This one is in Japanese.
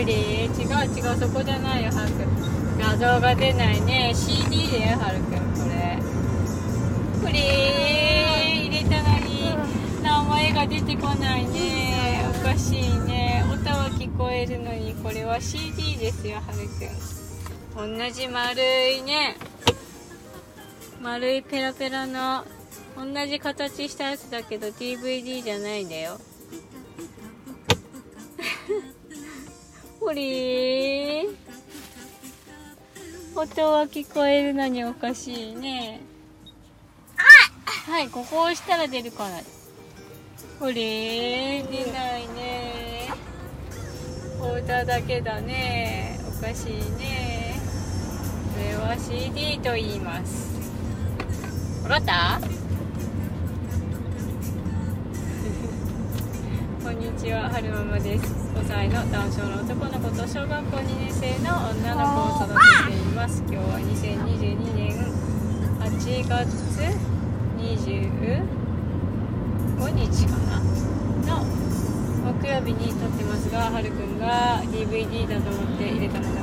そう違うそこじゃないよはるくん。画像が出ないね。CD だよはるくんこれ。これ入れたのに名前が出てこないね。おかしいね。音は聞こえるのにこれは CD ですよはるくん。同じ丸いね。丸いペラペラの同じ形したやつだけど DVD じゃないんだよ。ほり音は聞こえるのにおかしいね。はいここを押したら出るかなほりー出ないね。オーダーだけだね。おかしいね。これは CD と言います。わかった？にちは、はるままです。5歳のダウン症の男の子と小学校2年生の女の子を育てています。今日は2022年8月25日。かなの木曜日に撮ってますが、はるくんが DVD だと思って入れたのが